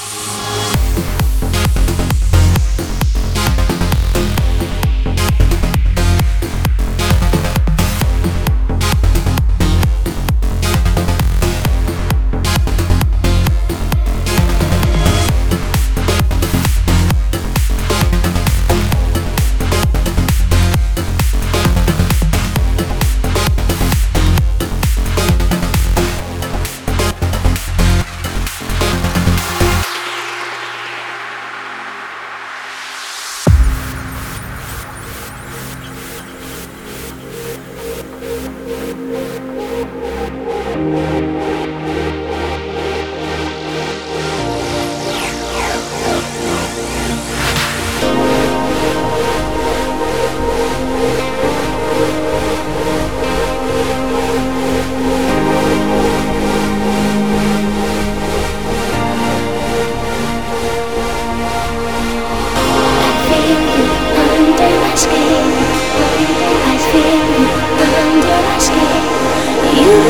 Yeah.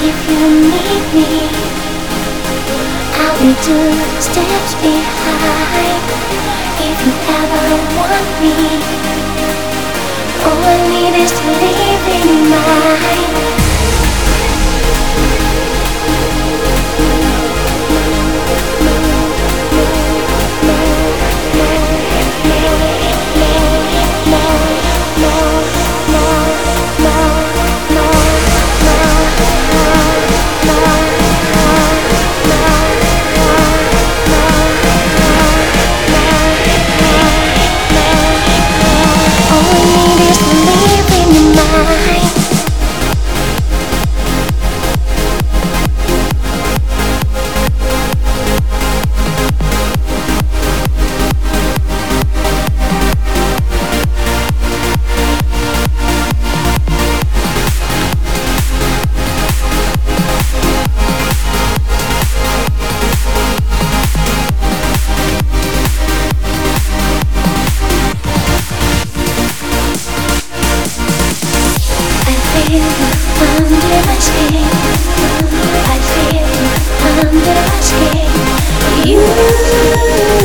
if you need me. I'll be two steps behind if you ever want me. All I need is to leave in mind. I feel under my skin. You.